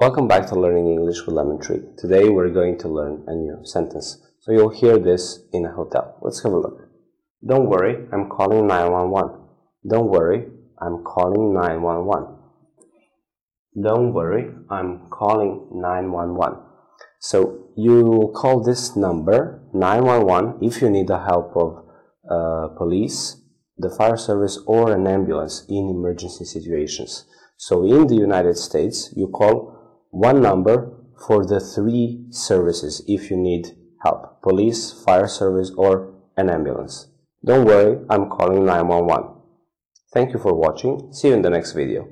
Welcome back to Learning English with Lemon Tree. Today we're going to learn a new sentence. So you'll hear this in a hotel. Let's have a look. Don't worry, I'm calling 911. Don't worry, I'm calling 911. Don't worry, I'm calling 911. So you call this number 911 if you need the help of uh, police, the fire service, or an ambulance in emergency situations. So in the United States, you call one number for the three services if you need help police, fire service, or an ambulance. Don't worry, I'm calling 911. Thank you for watching. See you in the next video.